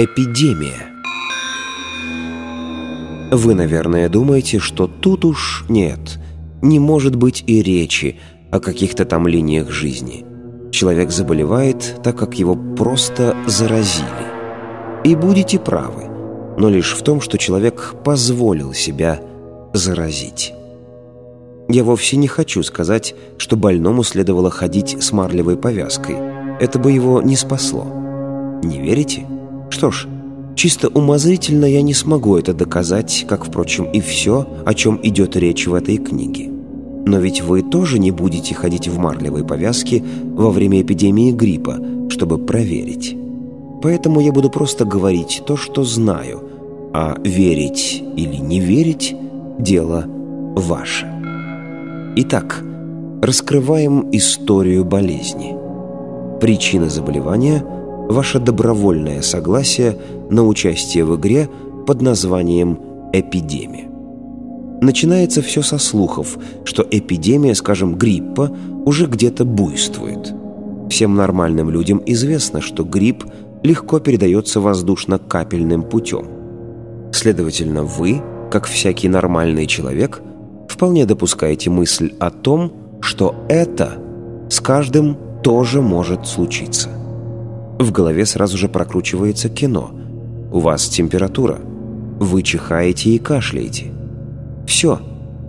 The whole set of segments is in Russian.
Эпидемия. Вы, наверное, думаете, что тут уж нет, не может быть и речи о каких-то там линиях жизни. Человек заболевает, так как его просто заразили. И будете правы, но лишь в том, что человек позволил себя заразить. Я вовсе не хочу сказать, что больному следовало ходить с марлевой повязкой. Это бы его не спасло. Не верите? Что ж, чисто умозрительно я не смогу это доказать, как, впрочем, и все, о чем идет речь в этой книге. Но ведь вы тоже не будете ходить в марлевой повязке во время эпидемии гриппа, чтобы проверить. Поэтому я буду просто говорить то, что знаю, а верить или не верить – дело ваше. Итак, раскрываем историю болезни. Причина заболевания – ваше добровольное согласие на участие в игре под названием «Эпидемия». Начинается все со слухов, что эпидемия, скажем, гриппа, уже где-то буйствует. Всем нормальным людям известно, что грипп легко передается воздушно-капельным путем. Следовательно, вы, как всякий нормальный человек, вполне допускаете мысль о том, что это с каждым тоже может случиться. В голове сразу же прокручивается кино. У вас температура. Вы чихаете и кашляете. Все.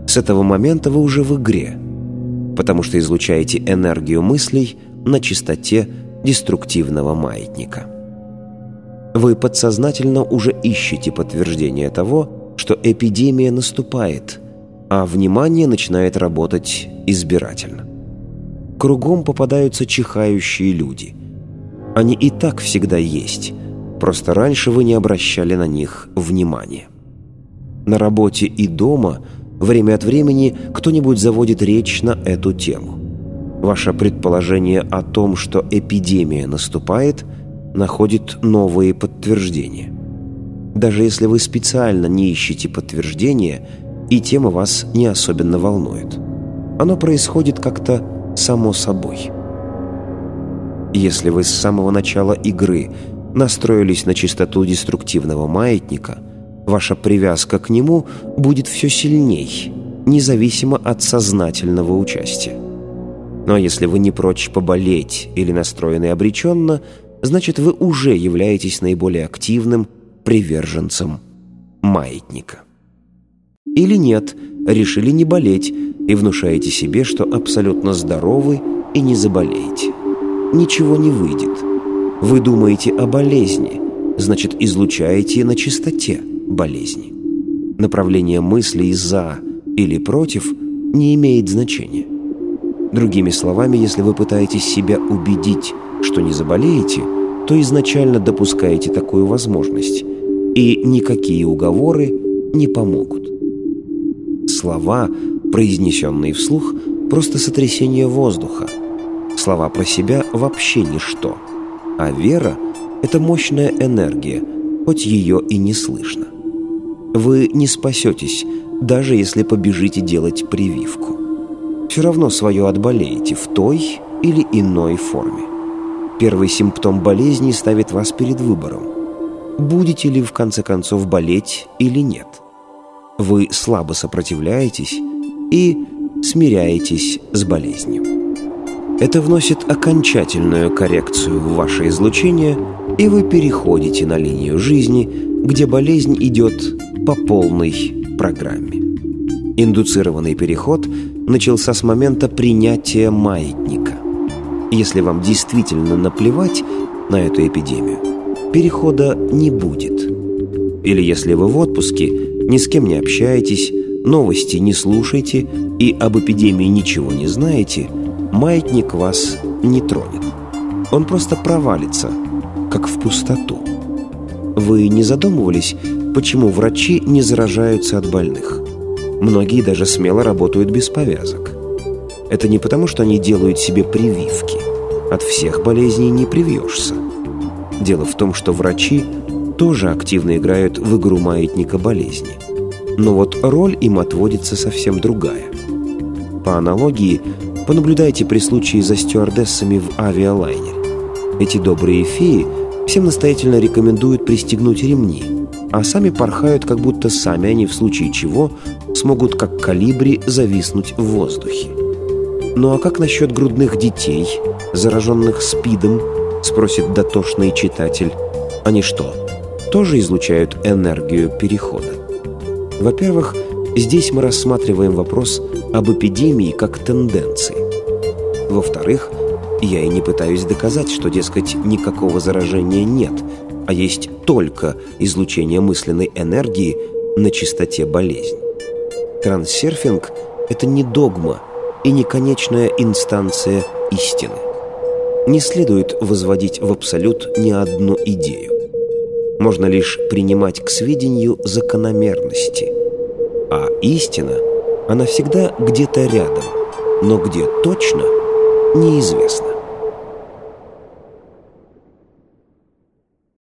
С этого момента вы уже в игре. Потому что излучаете энергию мыслей на частоте деструктивного маятника. Вы подсознательно уже ищете подтверждение того, что эпидемия наступает, а внимание начинает работать избирательно. Кругом попадаются чихающие люди – они и так всегда есть, просто раньше вы не обращали на них внимания. На работе и дома время от времени кто-нибудь заводит речь на эту тему. Ваше предположение о том, что эпидемия наступает, находит новые подтверждения. Даже если вы специально не ищете подтверждения, и тема вас не особенно волнует. Оно происходит как-то само собой. Если вы с самого начала игры настроились на частоту деструктивного маятника, ваша привязка к нему будет все сильней, независимо от сознательного участия. Но если вы не прочь поболеть или настроены обреченно, значит вы уже являетесь наиболее активным приверженцем маятника. Или нет, решили не болеть и внушаете себе, что абсолютно здоровы и не заболеете ничего не выйдет. Вы думаете о болезни, значит, излучаете на чистоте болезни. Направление мыслей «за» или «против» не имеет значения. Другими словами, если вы пытаетесь себя убедить, что не заболеете, то изначально допускаете такую возможность, и никакие уговоры не помогут. Слова, произнесенные вслух, просто сотрясение воздуха – Слова про себя вообще ничто. А вера — это мощная энергия, хоть ее и не слышно. Вы не спасетесь, даже если побежите делать прививку. Все равно свое отболеете в той или иной форме. Первый симптом болезни ставит вас перед выбором. Будете ли в конце концов болеть или нет? Вы слабо сопротивляетесь и смиряетесь с болезнью. Это вносит окончательную коррекцию в ваше излучение, и вы переходите на линию жизни, где болезнь идет по полной программе. Индуцированный переход начался с момента принятия маятника. Если вам действительно наплевать на эту эпидемию, перехода не будет. Или если вы в отпуске, ни с кем не общаетесь, новости не слушаете и об эпидемии ничего не знаете – маятник вас не тронет. Он просто провалится, как в пустоту. Вы не задумывались, почему врачи не заражаются от больных? Многие даже смело работают без повязок. Это не потому, что они делают себе прививки. От всех болезней не привьешься. Дело в том, что врачи тоже активно играют в игру маятника болезни. Но вот роль им отводится совсем другая. По аналогии, Понаблюдайте при случае за стюардессами в авиалайнере. Эти добрые феи Всем настоятельно рекомендуют пристегнуть ремни, а сами порхают, как будто сами они в случае чего смогут как калибри зависнуть в воздухе. Ну а как насчет грудных детей, зараженных СПИДом, спросит дотошный читатель. Они что, тоже излучают энергию перехода? Во-первых, здесь мы рассматриваем вопрос об эпидемии как тенденции. Во-вторых, я и не пытаюсь доказать, что, дескать, никакого заражения нет, а есть только излучение мысленной энергии на чистоте болезни. Транссерфинг — это не догма и не конечная инстанция истины. Не следует возводить в абсолют ни одну идею. Можно лишь принимать к сведению закономерности. А истина, она всегда где-то рядом, но где точно, неизвестно.